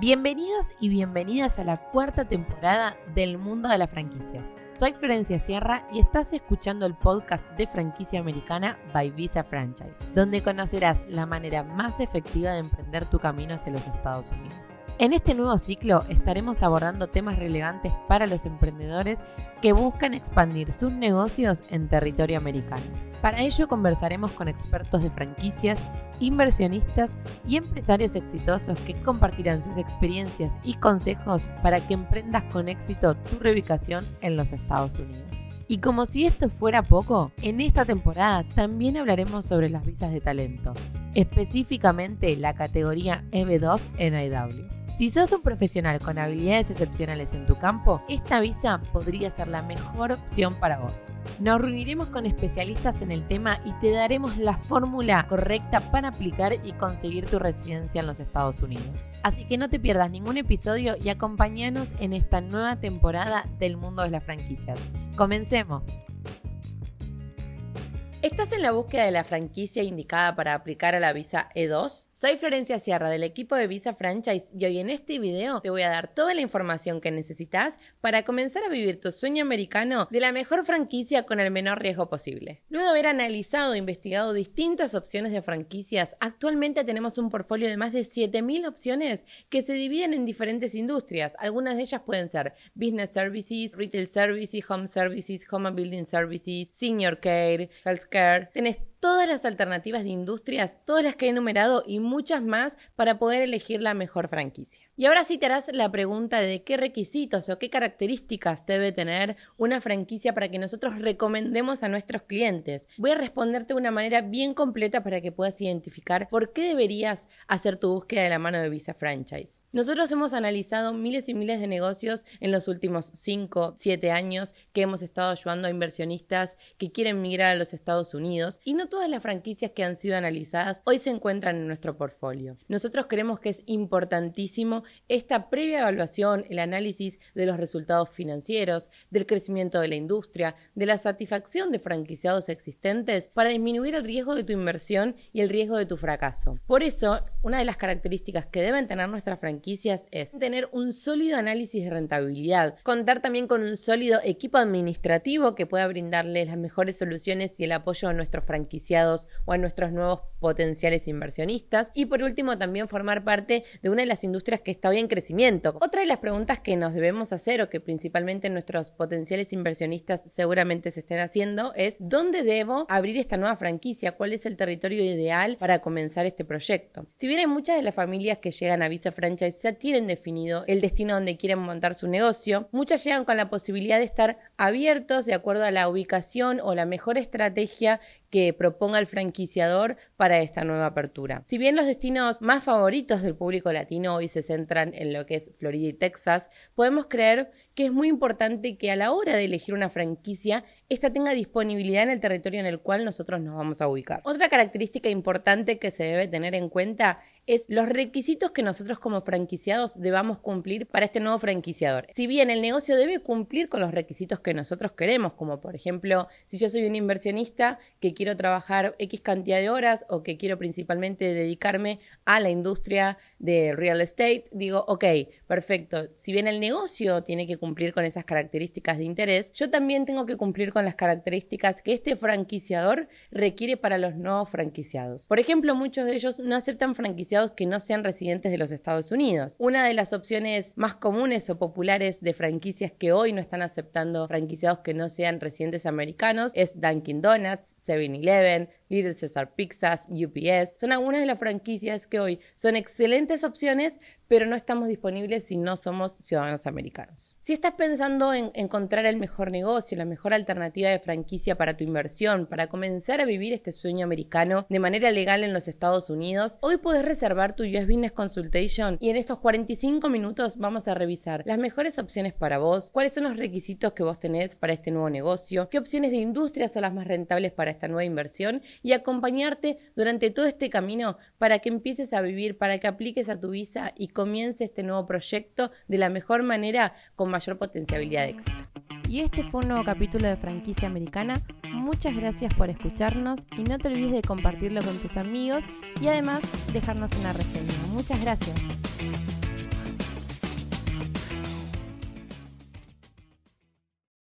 Bienvenidos y bienvenidas a la cuarta temporada del mundo de las franquicias. Soy Florencia Sierra y estás escuchando el podcast de franquicia americana by Visa Franchise, donde conocerás la manera más efectiva de emprender tu camino hacia los Estados Unidos. En este nuevo ciclo estaremos abordando temas relevantes para los emprendedores que buscan expandir sus negocios en territorio americano. Para ello conversaremos con expertos de franquicias, inversionistas y empresarios exitosos que compartirán sus experiencias y consejos para que emprendas con éxito tu reubicación en los Estados Unidos. Y como si esto fuera poco, en esta temporada también hablaremos sobre las visas de talento, específicamente la categoría EB2 en IW. Si sos un profesional con habilidades excepcionales en tu campo, esta visa podría ser la mejor opción para vos. Nos reuniremos con especialistas en el tema y te daremos la fórmula correcta para aplicar y conseguir tu residencia en los Estados Unidos. Así que no te pierdas ningún episodio y acompáñanos en esta nueva temporada del mundo de las franquicias. Comencemos. ¿Estás en la búsqueda de la franquicia indicada para aplicar a la visa E2? Soy Florencia Sierra del equipo de Visa Franchise y hoy en este video te voy a dar toda la información que necesitas para comenzar a vivir tu sueño americano de la mejor franquicia con el menor riesgo posible. Luego de haber analizado e investigado distintas opciones de franquicias, actualmente tenemos un portfolio de más de 7.000 opciones que se dividen en diferentes industrias. Algunas de ellas pueden ser Business Services, Retail Services, Home Services, Home Building Services, Senior Care, Health tenés todas las alternativas de industrias, todas las que he enumerado y muchas más para poder elegir la mejor franquicia. Y ahora sí te harás la pregunta de qué requisitos o qué características debe tener una franquicia para que nosotros recomendemos a nuestros clientes. Voy a responderte de una manera bien completa para que puedas identificar por qué deberías hacer tu búsqueda de la mano de Visa Franchise. Nosotros hemos analizado miles y miles de negocios en los últimos 5, 7 años que hemos estado ayudando a inversionistas que quieren migrar a los Estados Unidos y no todas las franquicias que han sido analizadas hoy se encuentran en nuestro portfolio. Nosotros creemos que es importantísimo esta previa evaluación, el análisis de los resultados financieros, del crecimiento de la industria, de la satisfacción de franquiciados existentes para disminuir el riesgo de tu inversión y el riesgo de tu fracaso. Por eso, una de las características que deben tener nuestras franquicias es tener un sólido análisis de rentabilidad, contar también con un sólido equipo administrativo que pueda brindarles las mejores soluciones y el apoyo a nuestros franquiciados o a nuestros nuevos potenciales inversionistas. Y por último, también formar parte de una de las industrias que está hoy en crecimiento. Otra de las preguntas que nos debemos hacer o que principalmente nuestros potenciales inversionistas seguramente se estén haciendo es ¿dónde debo abrir esta nueva franquicia? ¿Cuál es el territorio ideal para comenzar este proyecto? Si bien hay muchas de las familias que llegan a Visa Franchise ya tienen definido el destino donde quieren montar su negocio, muchas llegan con la posibilidad de estar abiertos de acuerdo a la ubicación o la mejor estrategia que proponga el franquiciador para esta nueva apertura. Si bien los destinos más favoritos del público latino hoy se centran en lo que es Florida y Texas, podemos creer que es muy importante que a la hora de elegir una franquicia, esta tenga disponibilidad en el territorio en el cual nosotros nos vamos a ubicar. Otra característica importante que se debe tener en cuenta es los requisitos que nosotros como franquiciados debamos cumplir para este nuevo franquiciador. Si bien el negocio debe cumplir con los requisitos que nosotros queremos, como por ejemplo, si yo soy un inversionista que quiero trabajar X cantidad de horas o que quiero principalmente dedicarme a la industria de real estate, digo, ok, perfecto, si bien el negocio tiene que cumplir con esas características de interés, yo también tengo que cumplir con las características que este franquiciador requiere para los nuevos franquiciados. Por ejemplo, muchos de ellos no aceptan franquiciados que no sean residentes de los Estados Unidos. Una de las opciones más comunes o populares de franquicias que hoy no están aceptando franquiciados que no sean residentes americanos es Dunkin' Donuts, 7-Eleven, Little Cesar Pizzas, UPS. Son algunas de las franquicias que hoy son excelentes opciones, pero no estamos disponibles si no somos ciudadanos americanos. Si estás pensando en encontrar el mejor negocio, la mejor alternativa de franquicia para tu inversión, para comenzar a vivir este sueño americano de manera legal en los Estados Unidos, hoy puedes reservar tu US Business Consultation y en estos 45 minutos vamos a revisar las mejores opciones para vos, cuáles son los requisitos que vos tenés para este nuevo negocio, qué opciones de industria son las más rentables para esta nueva inversión y acompañarte durante todo este camino para que empieces a vivir, para que apliques a tu visa y comiences este nuevo proyecto de la mejor manera con mayor potencialidad de éxito. Y este fue un nuevo capítulo de Franquicia Americana. Muchas gracias por escucharnos y no te olvides de compartirlo con tus amigos y además dejarnos una reseña. Muchas gracias.